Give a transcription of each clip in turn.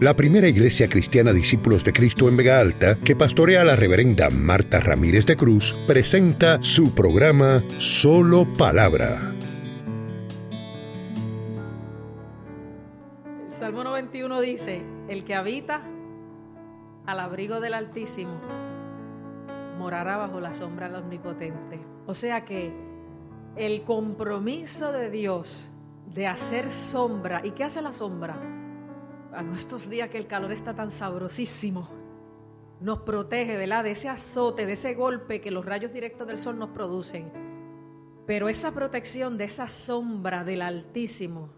la primera iglesia cristiana Discípulos de Cristo en Vega Alta, que pastorea la reverenda Marta Ramírez de Cruz, presenta su programa Solo Palabra. El Salmo 91 dice, el que habita al abrigo del Altísimo morará bajo la sombra del Omnipotente. O sea que el compromiso de Dios de hacer sombra, ¿y qué hace la sombra? En estos días que el calor está tan sabrosísimo, nos protege, ¿verdad? De ese azote, de ese golpe que los rayos directos del sol nos producen. Pero esa protección de esa sombra del Altísimo,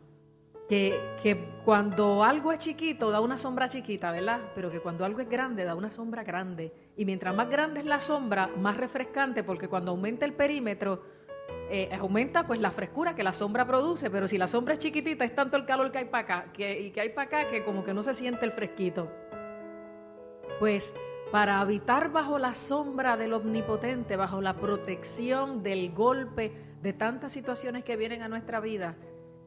que, que, cuando algo es chiquito da una sombra chiquita, ¿verdad? Pero que cuando algo es grande da una sombra grande. Y mientras más grande es la sombra, más refrescante, porque cuando aumenta el perímetro, eh, aumenta pues la frescura que la sombra produce, pero si la sombra es chiquitita es tanto el calor que hay para acá que, y que hay para acá que como que no se siente el fresquito. Pues para habitar bajo la sombra del omnipotente, bajo la protección del golpe de tantas situaciones que vienen a nuestra vida,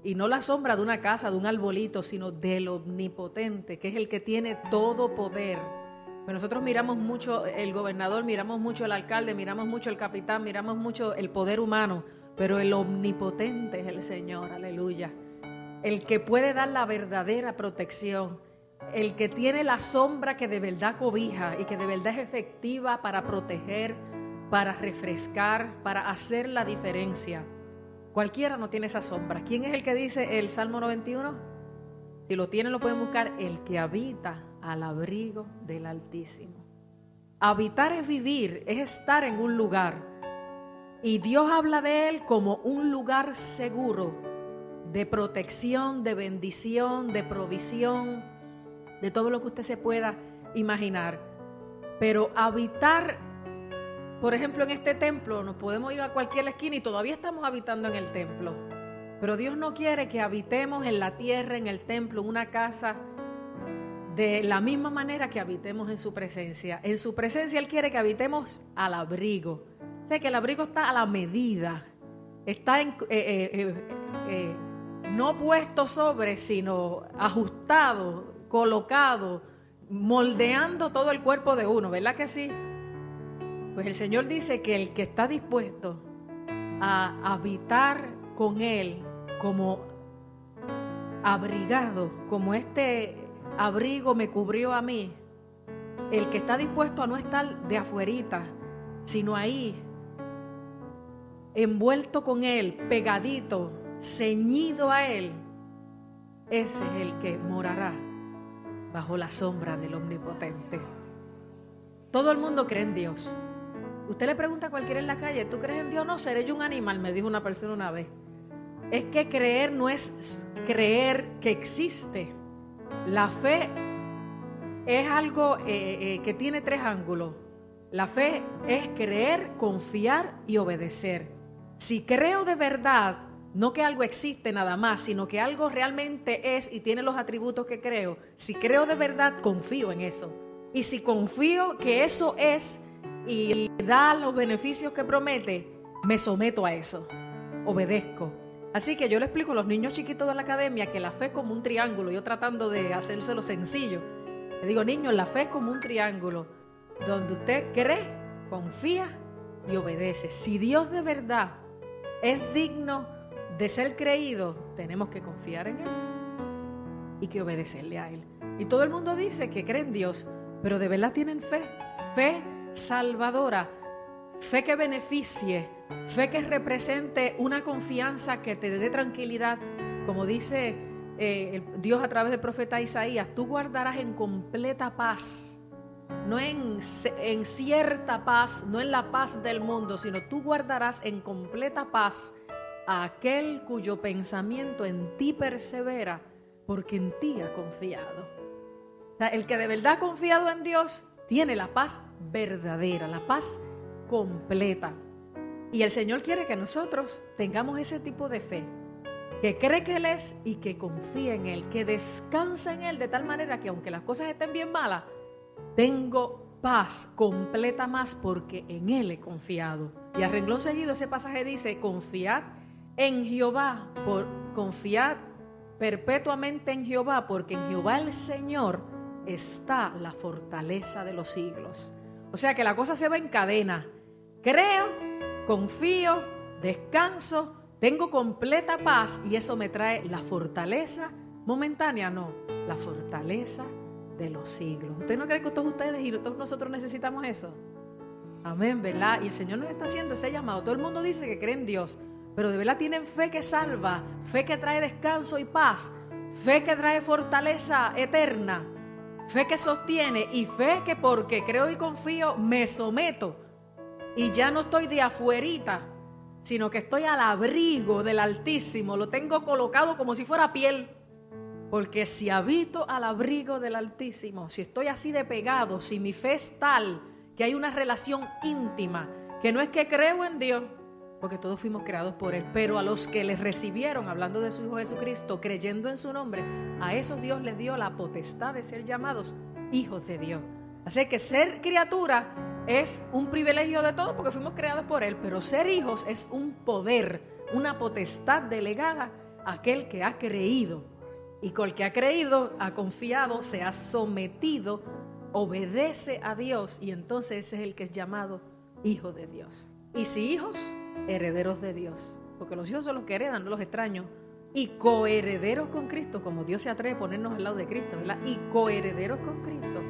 y no la sombra de una casa, de un arbolito, sino del omnipotente, que es el que tiene todo poder. Pues nosotros miramos mucho el gobernador, miramos mucho el alcalde, miramos mucho el capitán, miramos mucho el poder humano, pero el omnipotente es el Señor, aleluya. El que puede dar la verdadera protección, el que tiene la sombra que de verdad cobija y que de verdad es efectiva para proteger, para refrescar, para hacer la diferencia. Cualquiera no tiene esa sombra. ¿Quién es el que dice el Salmo 91? Si lo tienen, lo pueden buscar. El que habita al abrigo del Altísimo. Habitar es vivir, es estar en un lugar. Y Dios habla de él como un lugar seguro, de protección, de bendición, de provisión, de todo lo que usted se pueda imaginar. Pero habitar por ejemplo, en este templo nos podemos ir a cualquier esquina y todavía estamos habitando en el templo. Pero Dios no quiere que habitemos en la tierra, en el templo, en una casa, de la misma manera que habitemos en su presencia. En su presencia Él quiere que habitemos al abrigo. O sea, que el abrigo está a la medida. Está en, eh, eh, eh, no puesto sobre, sino ajustado, colocado, moldeando todo el cuerpo de uno. ¿Verdad que sí? Pues el Señor dice que el que está dispuesto a habitar con Él como abrigado, como este abrigo me cubrió a mí, el que está dispuesto a no estar de afuerita, sino ahí, envuelto con Él, pegadito, ceñido a Él, ese es el que morará bajo la sombra del Omnipotente. Todo el mundo cree en Dios. Usted le pregunta a cualquiera en la calle, ¿tú crees en Dios? No, seré yo un animal, me dijo una persona una vez. Es que creer no es creer que existe. La fe es algo eh, eh, que tiene tres ángulos. La fe es creer, confiar y obedecer. Si creo de verdad, no que algo existe nada más, sino que algo realmente es y tiene los atributos que creo, si creo de verdad, confío en eso. Y si confío que eso es, y da los beneficios que promete, me someto a eso, obedezco. Así que yo le explico a los niños chiquitos de la academia que la fe es como un triángulo, yo tratando de hacérselo sencillo. Le digo, niños, la fe es como un triángulo, donde usted cree, confía y obedece. Si Dios de verdad es digno de ser creído, tenemos que confiar en Él y que obedecerle a Él. Y todo el mundo dice que cree en Dios, pero de verdad tienen fe. Fe salvadora, fe que beneficie, fe que represente una confianza que te dé tranquilidad, como dice eh, Dios a través del profeta Isaías, tú guardarás en completa paz, no en, en cierta paz, no en la paz del mundo, sino tú guardarás en completa paz a aquel cuyo pensamiento en ti persevera, porque en ti ha confiado. el que de verdad ha confiado en Dios tiene la paz verdadera, la paz completa. Y el Señor quiere que nosotros tengamos ese tipo de fe, que cree que Él es y que confía en Él, que descansa en Él de tal manera que aunque las cosas estén bien malas, tengo paz, completa más, porque en Él he confiado. Y a renglón seguido ese pasaje dice, confiad en Jehová, por confiad perpetuamente en Jehová, porque en Jehová el Señor está la fortaleza de los siglos. O sea que la cosa se va en cadena. Creo, confío, descanso, tengo completa paz y eso me trae la fortaleza momentánea, no, la fortaleza de los siglos. ¿Usted no cree que todos ustedes y todos nosotros necesitamos eso? Amén, ¿verdad? Y el Señor nos está haciendo ese llamado. Todo el mundo dice que cree en Dios, pero de verdad tienen fe que salva, fe que trae descanso y paz, fe que trae fortaleza eterna, fe que sostiene y fe que porque creo y confío me someto y ya no estoy de afuerita, sino que estoy al abrigo del Altísimo, lo tengo colocado como si fuera piel. Porque si habito al abrigo del Altísimo, si estoy así de pegado, si mi fe es tal que hay una relación íntima, que no es que creo en Dios, porque todos fuimos creados por Él, pero a los que le recibieron, hablando de su Hijo Jesucristo, creyendo en su nombre, a esos Dios les dio la potestad de ser llamados hijos de Dios. Así que ser criatura es un privilegio de todos porque fuimos creados por Él, pero ser hijos es un poder, una potestad delegada a aquel que ha creído y con el que ha creído, ha confiado, se ha sometido, obedece a Dios y entonces ese es el que es llamado hijo de Dios. Y si hijos, herederos de Dios. Porque los hijos son los que heredan, no los extraños. Y coherederos con Cristo, como Dios se atreve a ponernos al lado de Cristo, ¿verdad? Y coherederos con Cristo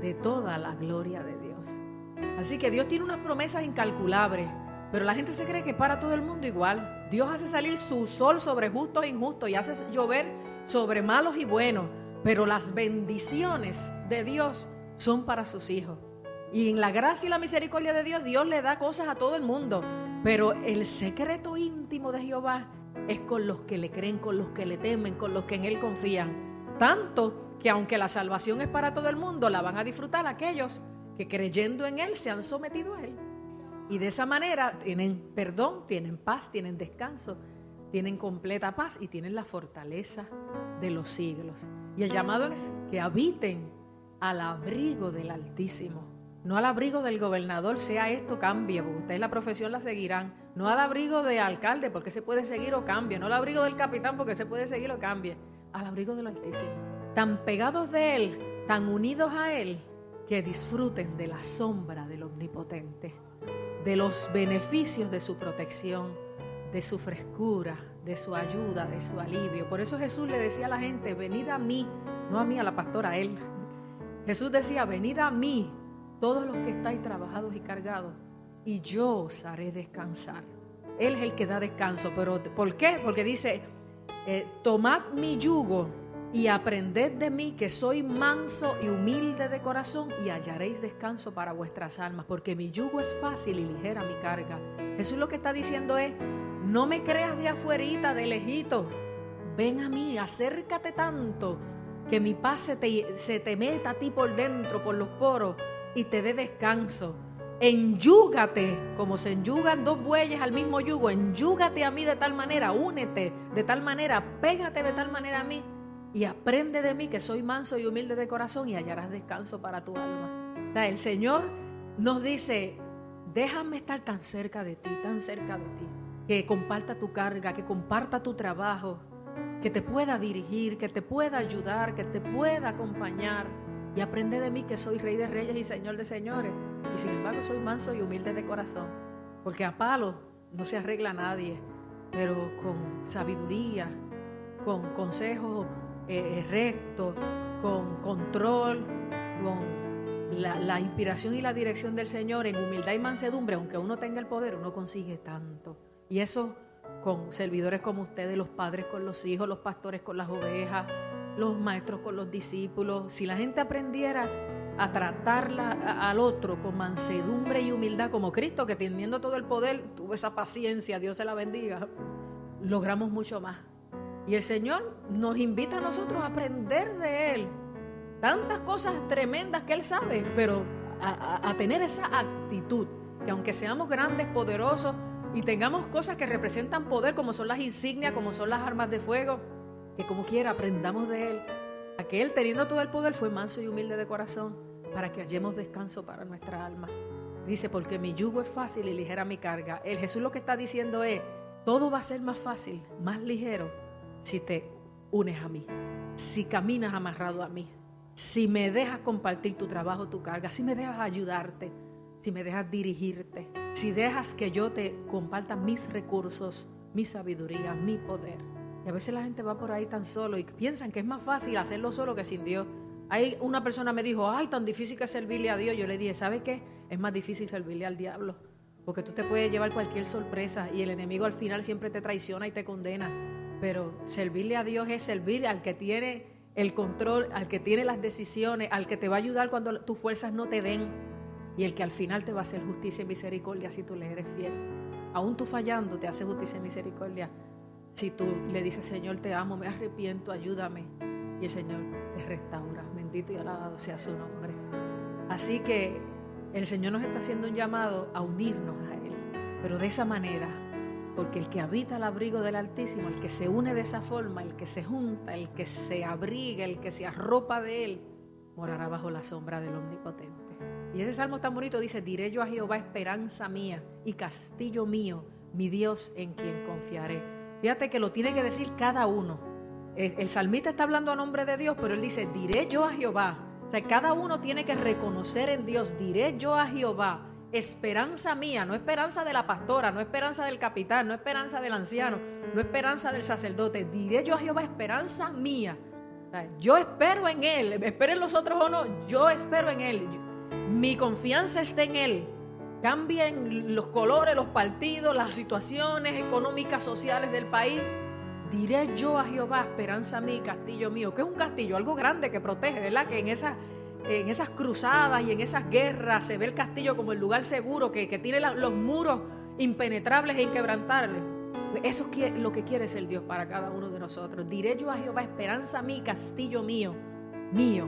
de toda la gloria de Dios. Así que Dios tiene unas promesas incalculables, pero la gente se cree que para todo el mundo igual. Dios hace salir su sol sobre justos e injustos y hace llover sobre malos y buenos, pero las bendiciones de Dios son para sus hijos. Y en la gracia y la misericordia de Dios, Dios le da cosas a todo el mundo. Pero el secreto íntimo de Jehová es con los que le creen, con los que le temen, con los que en Él confían. Tanto que aunque la salvación es para todo el mundo, la van a disfrutar aquellos que creyendo en Él se han sometido a Él. Y de esa manera tienen perdón, tienen paz, tienen descanso, tienen completa paz y tienen la fortaleza de los siglos. Y el llamado es que habiten al abrigo del Altísimo. No al abrigo del gobernador, sea esto, cambie, porque ustedes la profesión la seguirán. No al abrigo de alcalde, porque se puede seguir o cambie. No al abrigo del capitán, porque se puede seguir o cambie. Al abrigo del Altísimo. Tan pegados de Él, tan unidos a Él, que disfruten de la sombra del Omnipotente, de los beneficios de su protección de su frescura, de su ayuda, de su alivio. Por eso Jesús le decía a la gente, venid a mí, no a mí, a la pastora, a él. Jesús decía, venid a mí, todos los que estáis trabajados y cargados, y yo os haré descansar. Él es el que da descanso, pero ¿por qué? Porque dice, eh, tomad mi yugo y aprended de mí que soy manso y humilde de corazón y hallaréis descanso para vuestras almas, porque mi yugo es fácil y ligera mi carga. Jesús lo que está diciendo es, no me creas de afuerita, de lejito. Ven a mí, acércate tanto que mi paz se te, se te meta a ti por dentro, por los poros, y te dé descanso. Enyúgate, como se enyugan dos bueyes al mismo yugo, enyúgate a mí de tal manera, únete de tal manera, pégate de tal manera a mí y aprende de mí que soy manso y humilde de corazón y hallarás descanso para tu alma. El Señor nos dice, déjame estar tan cerca de ti, tan cerca de ti que comparta tu carga, que comparta tu trabajo, que te pueda dirigir, que te pueda ayudar, que te pueda acompañar. Y aprende de mí que soy rey de reyes y señor de señores. Y sin embargo soy manso y humilde de corazón. Porque a palo no se arregla nadie, pero con sabiduría, con consejo eh, recto, con control, con la, inspiración y la dirección del Señor en humildad y mansedumbre, aunque uno tenga el poder, uno consigue tanto. Y eso con servidores como ustedes, los padres con los hijos, los pastores con las ovejas, los maestros con los discípulos. Si la gente aprendiera a tratarla al otro con mansedumbre y humildad como Cristo, que teniendo todo el poder, tuvo esa paciencia, Dios se la bendiga, logramos mucho más. Y el Señor nos invita a nosotros a aprender de Él. Tantas cosas tremendas que Él sabe, pero a, tener esa actitud, que aunque seamos grandes, poderosos, y tengamos cosas que representan poder, como son las insignias, como son las armas de fuego, que como quiera aprendamos de Él. Aquel teniendo todo el poder fue manso y humilde de corazón para que hallemos descanso para nuestra alma. Dice, porque mi yugo es fácil y ligera mi carga. El Jesús lo que está diciendo es, todo va a ser más fácil, más ligero, si te unes a mí, si caminas amarrado a mí, si me dejas compartir tu trabajo, tu carga, si me dejas ayudarte, si me dejas dirigirte, si dejas que yo te comparta mis recursos, mi sabiduría, mi poder. Y a veces la gente va por ahí tan solo y piensan que es más fácil hacerlo solo que sin Dios. Hay una persona me dijo, ay, tan difícil que servirle a Dios. Yo le dije, ¿sabe qué? Es más difícil servirle al diablo. Porque tú te puedes llevar cualquier sorpresa y el enemigo al final siempre te traiciona y te condena. Pero servirle a Dios es servir al que tiene el control, al que tiene las decisiones, al que te va a ayudar cuando tus fuerzas no te den y el que al final te va a hacer justicia y misericordia si tú le eres fiel. Aún tú fallando te hace justicia y misericordia si tú le dices, Señor, te amo, me arrepiento, ayúdame. Y el Señor te restaura. Bendito y alabado sea su nombre. Así que el Señor nos está haciendo un llamado a unirnos a Él, pero de esa manera, porque el que habita al abrigo del Altísimo, el que se une de esa forma, el que se junta, el que se abriga, el que se arropa de Él, morará bajo la sombra del Omnipotente. Y ese salmo tan bonito dice, diré yo a Jehová, esperanza mía y castillo mío, mi Dios en quien confiaré. Fíjate que lo tiene que decir cada uno. El, el salmista está hablando a nombre de Dios, pero él dice, diré yo a Jehová, o sea, cada uno tiene que reconocer en Dios, diré yo a Jehová, esperanza mía, no esperanza de la pastora, no esperanza del capitán, no esperanza del anciano, no esperanza del sacerdote, diré yo a Jehová, esperanza mía. Yo espero en Él, esperen los otros o no, yo espero en Él. Mi confianza está en Él. Cambien los colores, los partidos, las situaciones económicas, sociales del país. Diré yo a Jehová, esperanza mía, castillo mío. que es un castillo? Algo grande que protege, ¿verdad? Que en esas, en esas cruzadas y en esas guerras se ve el castillo como el lugar seguro, que, que tiene los muros impenetrables e inquebrantables. Eso es lo que quiere ser Dios para cada uno de nosotros. Diré yo a Jehová, esperanza mía, castillo mío, mío,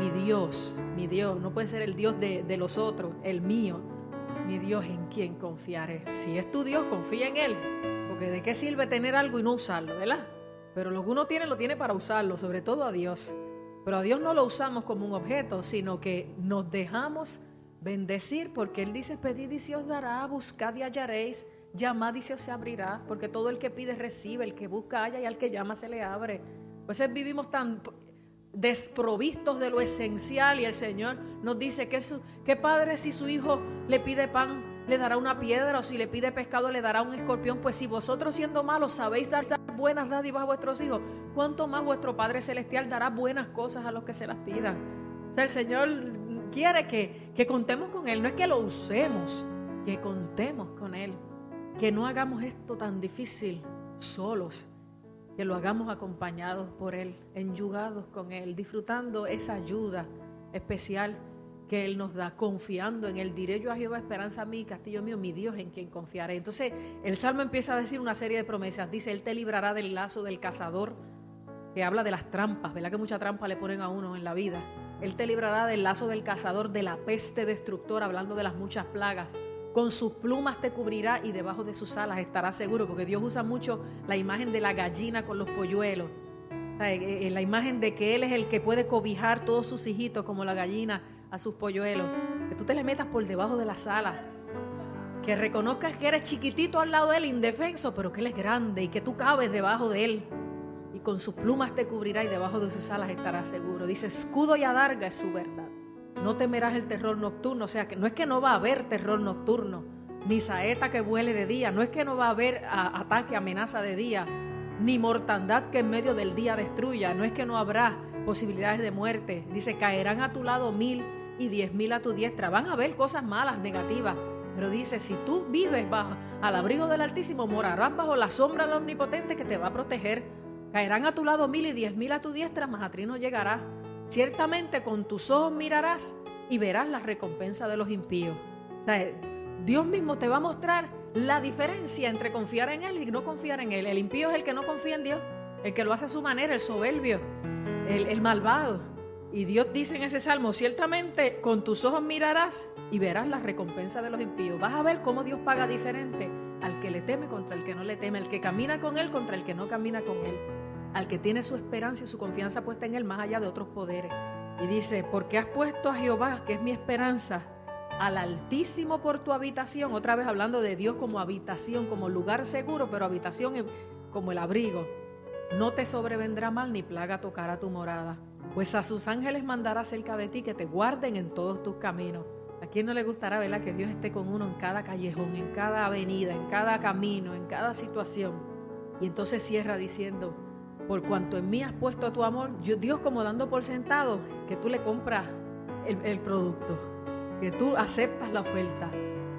mi Dios, mi Dios. No puede ser el Dios de, de los otros, el mío, mi Dios en quien confiaré. Si es tu Dios, confía en Él de qué sirve tener algo y no usarlo, ¿verdad? Pero lo que uno tiene lo tiene para usarlo, sobre todo a Dios. Pero a Dios no lo usamos como un objeto, sino que nos dejamos bendecir porque Él dice, pedid y se os dará, buscad y hallaréis, llamad y se os abrirá, porque todo el que pide recibe, el que busca halla y al que llama se le abre. Pues vivimos tan desprovistos de lo esencial y el Señor nos dice que, que padre si su hijo le pide pan le dará una piedra o si le pide pescado le dará un escorpión. Pues si vosotros siendo malos sabéis dar buenas dádivas a vuestros hijos, ¿cuánto más vuestro Padre Celestial dará buenas cosas a los que se las pidan? El Señor quiere que, que contemos con Él, no es que lo usemos, que contemos con Él, que no hagamos esto tan difícil solos, que lo hagamos acompañados por Él, enyugados con Él, disfrutando esa ayuda especial que Él nos da, confiando en Él. Diré yo a Jehová, esperanza mí, castillo mío, mi Dios en quien confiaré. Entonces el Salmo empieza a decir una serie de promesas. Dice, Él te librará del lazo del cazador, que habla de las trampas, ¿verdad que mucha trampa le ponen a uno en la vida? Él te librará del lazo del cazador, de la peste destructora, hablando de las muchas plagas. Con sus plumas te cubrirá y debajo de sus alas estará seguro, porque Dios usa mucho la imagen de la gallina con los polluelos. Eh, eh, la imagen de que Él es el que puede cobijar todos sus hijitos como la gallina a sus polluelos, que tú te le metas por debajo de las alas, que reconozcas que eres chiquitito al lado de él, indefenso, pero que él es grande y que tú cabes debajo de él. Y con sus plumas te cubrirá y debajo de sus alas estarás seguro. Dice, escudo y adarga es su verdad. No temerás el terror nocturno, o sea, que no es que no va a haber terror nocturno, ni saeta que vuele de día, no es que no va a haber ataque, amenaza de día, ni mortandad que en medio del día destruya, no es que no habrá posibilidades de muerte. Dice, caerán a tu lado mil y diez mil a tu diestra. Van a haber cosas malas, negativas. Pero dice, si tú vives bajo al abrigo del Altísimo, morarás bajo la sombra del Omnipotente que te va a proteger. Caerán a tu lado mil y diez mil a tu diestra, mas a ti no llegará. Ciertamente con tus ojos mirarás y verás la recompensa de los impíos. Dios mismo te va a mostrar la diferencia entre confiar en Él y no confiar en Él. El impío es el que no confía en Dios, el que lo hace a su manera, el soberbio, el malvado. Y Dios dice en ese salmo, ciertamente con tus ojos mirarás y verás la recompensa de los impíos. Vas a ver cómo Dios paga diferente al que le teme contra el que no le teme, al que camina con Él contra el que no camina con Él, al que tiene su esperanza y su confianza puesta en Él más allá de otros poderes. Y dice, porque has puesto a Jehová, que es mi esperanza, al Altísimo por tu habitación, otra vez hablando de Dios como habitación, como lugar seguro, pero habitación como el abrigo no te sobrevendrá mal ni plaga tocará tu morada. Pues a sus ángeles mandará cerca de ti que te guarden en todos tus caminos. ¿A quién no le gustará, verdad, que Dios esté con uno en cada callejón, en cada avenida, en cada camino, en cada situación? Y entonces cierra diciendo, por cuanto en mí has puesto tu amor, Dios como dando por sentado que tú le compras el, el producto, que tú aceptas la oferta.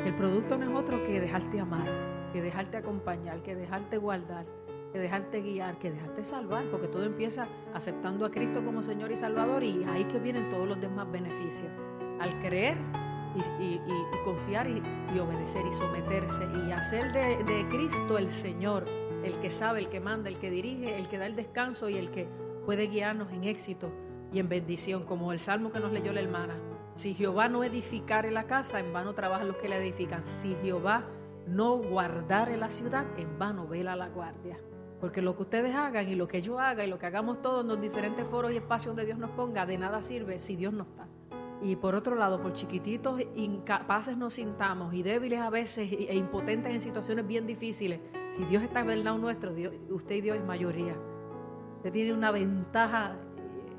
El producto no es otro que dejarte amar, que dejarte acompañar, que dejarte guardar, que dejarte guiar, que dejarte salvar, porque todo empieza aceptando a Cristo como Señor y Salvador y ahí que vienen todos los demás beneficios. Al creer y, confiar y, obedecer y someterse y hacer de, de Cristo el Señor, el que sabe, el que manda, el que dirige, el que da el descanso y el que puede guiarnos en éxito y en bendición, como el salmo que nos leyó la hermana. Si Jehová no edificare la casa, en vano trabajan los que la edifican. Si Jehová no guardare la ciudad, en vano vela la guardia. Porque lo que ustedes hagan y lo que yo haga y lo que hagamos todos en los diferentes foros y espacios donde Dios nos ponga, de nada sirve si Dios no está. Y por otro lado, por chiquititos, incapaces nos sintamos y débiles a veces e impotentes en situaciones bien difíciles, si Dios está del lado nuestro, usted y Dios es mayoría. Usted tiene una ventaja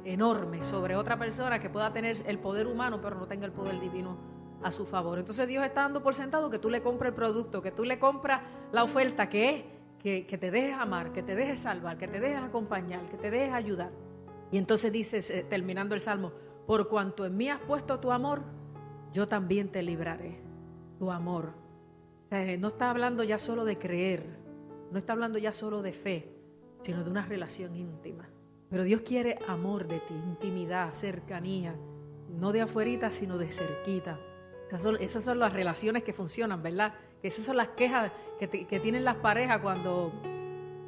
enorme sobre otra persona que pueda tener el poder humano, pero no tenga el poder divino a su favor. Entonces Dios está dando por sentado que tú le compras el producto, que tú le compras la oferta que es que, te dejes amar, que te dejes salvar, que te dejes acompañar, que te dejes ayudar. Y entonces dices, eh, terminando el salmo, por cuanto en mí has puesto tu amor, yo también te libraré. Tu amor. no está hablando ya solo de creer, no está hablando ya solo de fe, sino de una relación íntima. Pero Dios quiere amor de ti, intimidad, cercanía, no de afuerita, sino de cerquita. esas son las relaciones que funcionan, ¿verdad? Esas son las quejas que, tienen las parejas cuando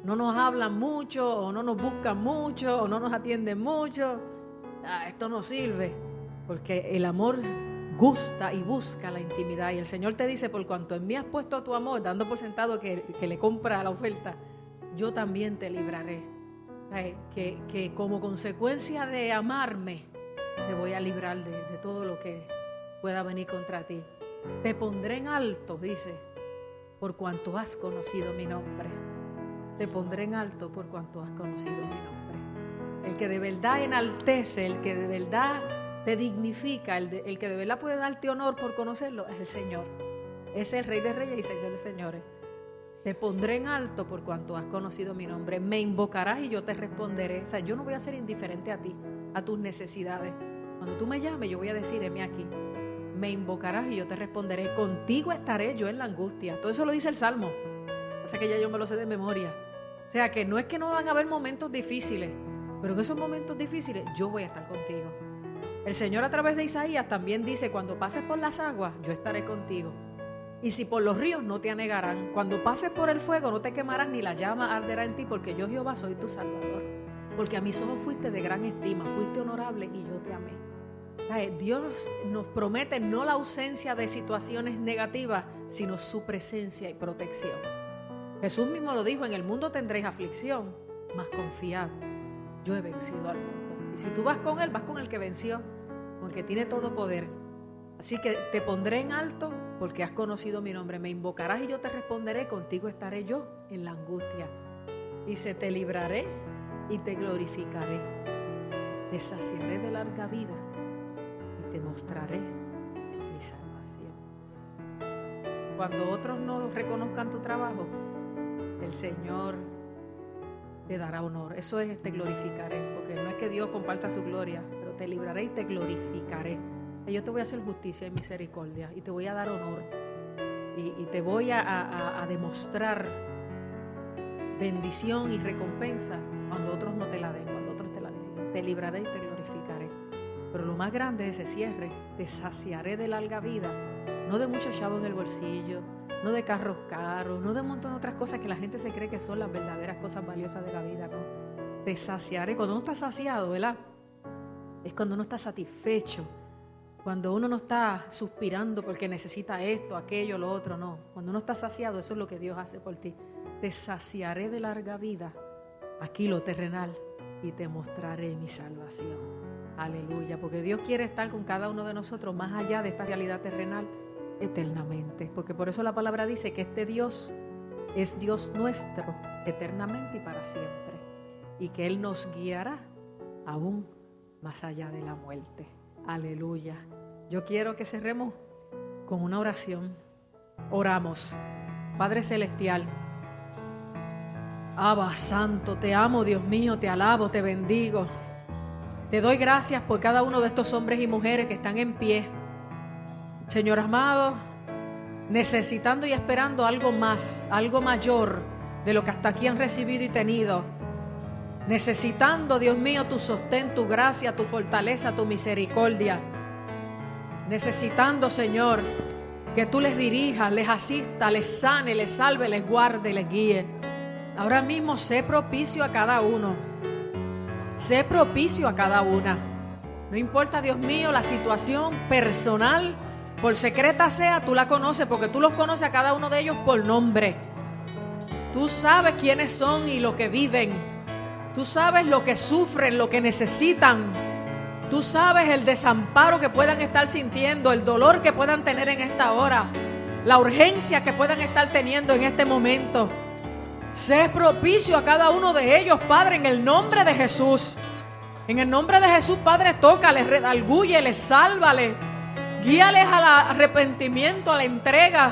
no nos hablan mucho o no nos buscan mucho o no nos atienden mucho. Ah, esto no sirve, porque el amor gusta y busca la intimidad. Y el Señor te dice, por cuanto en mí has puesto tu amor, dando por sentado que, le compra la oferta, yo también te libraré. Que, como consecuencia de amarme, te voy a librar de todo lo que pueda venir contra ti. Te pondré en alto, dice, por cuanto has conocido mi nombre. Te pondré en alto por cuanto has conocido mi nombre. El que de verdad enaltece, el que de verdad te dignifica, el, el que de verdad puede darte honor por conocerlo, es el Señor. Es el Rey de Reyes y Señor de Señores. Te pondré en alto por cuanto has conocido mi nombre. Me invocarás y yo te responderé. O sea, yo no voy a ser indiferente a ti, a tus necesidades. Cuando tú me llames, yo voy a decir, heme aquí me invocarás y yo te responderé, contigo estaré yo en la angustia. Todo eso lo dice el Salmo. Así que ya yo me lo sé de memoria. O sea que no es que no van a haber momentos difíciles, pero en esos momentos difíciles yo voy a estar contigo. El Señor a través de Isaías también dice, cuando pases por las aguas, yo estaré contigo. Y si por los ríos no te anegarán, cuando pases por el fuego no te quemarás ni la llama arderá en ti, porque yo Jehová soy tu Salvador. Porque a mis ojos fuiste de gran estima, fuiste honorable y yo te amé. Dios nos promete no la ausencia de situaciones negativas, sino su presencia y protección. Jesús mismo lo dijo, en el mundo tendréis aflicción, mas confiad, yo he vencido al mundo. Y si tú vas con Él, vas con el que venció, con el que tiene todo poder. Así que te pondré en alto porque has conocido mi nombre. Me invocarás y yo te responderé, contigo estaré yo en la angustia. Y se te libraré y te glorificaré. Te saciaré de larga vida te mostraré mi salvación. Cuando otros no reconozcan tu trabajo, el Señor te dará honor. Eso es te glorificaré, porque no es que Dios comparta su gloria, pero te libraré y te glorificaré. Y yo te voy a hacer justicia y misericordia y te voy a dar honor y, te voy a, a demostrar bendición y recompensa cuando otros no te la den, cuando otros te la den. Te libraré y te. Pero lo más grande es ese cierre. Te saciaré de larga vida. No de mucho chavo en el bolsillo, no de carros caros, no de un montón de otras cosas que la gente se cree que son las verdaderas cosas valiosas de la vida, ¿no? Te saciaré. Cuando uno está saciado, ¿verdad? Es cuando uno está satisfecho. Cuando uno no está suspirando porque necesita esto, aquello, lo otro, no. Cuando uno está saciado, eso es lo que Dios hace por ti. Te saciaré de larga vida, aquí lo terrenal, y te mostraré mi salvación. Aleluya, porque Dios quiere estar con cada uno de nosotros más allá de esta realidad terrenal eternamente. Porque por eso la palabra dice que este Dios es Dios nuestro eternamente y para siempre. y que Él nos guiará aún más allá de la muerte. Aleluya. Yo quiero que cerremos con una oración. Oramos. Padre Celestial, Abba Santo, te amo Dios mío, te alabo, te bendigo. Te doy gracias por cada uno de estos hombres y mujeres que están en pie. Señor amado, necesitando y esperando algo más, algo mayor de lo que hasta aquí han recibido y tenido. Necesitando, Dios mío, tu sostén, tu gracia, tu fortaleza, tu misericordia. Necesitando, Señor, que tú les dirijas, les asista, les sane, les salve, les guarde, les guíe. Ahora mismo sé propicio a cada uno. Sé propicio a cada una. No importa, Dios mío, la situación personal, por secreta sea, tú la conoces porque tú los conoces a cada uno de ellos por nombre. Tú sabes quiénes son y lo que viven. Tú sabes lo que sufren, lo que necesitan. Tú sabes el desamparo que puedan estar sintiendo, el dolor que puedan tener en esta hora, la urgencia que puedan estar teniendo en este momento. Sé propicio a cada uno de ellos, Padre, en el nombre de Jesús. En el nombre de Jesús, Padre, tócales, les sálvale. Guíales al arrepentimiento, a la entrega.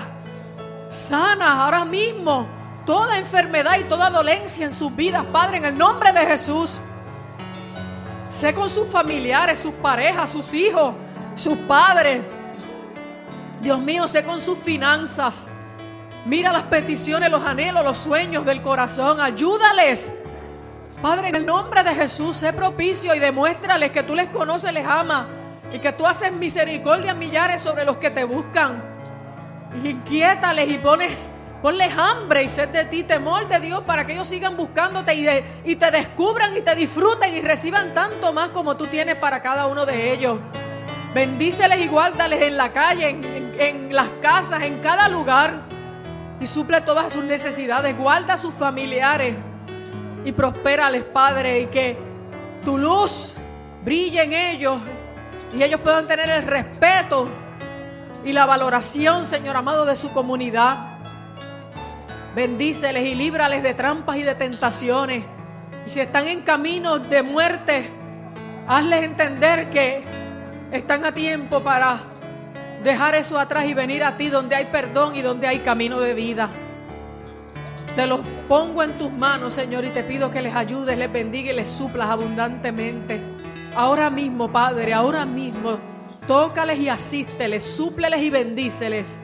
Sana ahora mismo toda enfermedad y toda dolencia en sus vidas, Padre, en el nombre de Jesús. Sé con sus familiares, sus parejas, sus hijos, sus padres. Dios mío, sé con sus finanzas. Mira las peticiones, los anhelos, los sueños del corazón. Ayúdales. Padre, en el nombre de Jesús, sé propicio y demuéstrales que tú les conoces, les amas y que tú haces misericordia millares sobre los que te buscan. inquiétales y pones, ponles hambre y sed de ti, temor de Dios para que ellos sigan buscándote y, y te descubran y te disfruten y reciban tanto más como tú tienes para cada uno de ellos. Bendíceles y guárdales en la calle, en, en las casas, en cada lugar y suple todas sus necesidades. Guarda a sus familiares y prospérales, Padre, y que tu luz brille en ellos y ellos puedan tener el respeto y la valoración, Señor amado, de su comunidad. Bendíceles y líbrales de trampas y de tentaciones. Y si están en camino de muerte, hazles entender que están a tiempo para dejar eso atrás y venir a ti donde hay perdón y donde hay camino de vida. Te los pongo en tus manos, Señor, y te pido que les ayudes, les bendiga y les suplas abundantemente. Ahora mismo, Padre, ahora mismo, tócales y asísteles, súpleles y bendíceles.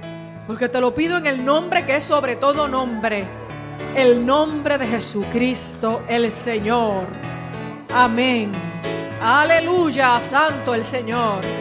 Porque te lo pido en el nombre que es sobre todo nombre, el nombre de Jesucristo, el Señor. Amén. Aleluya, santo el Señor.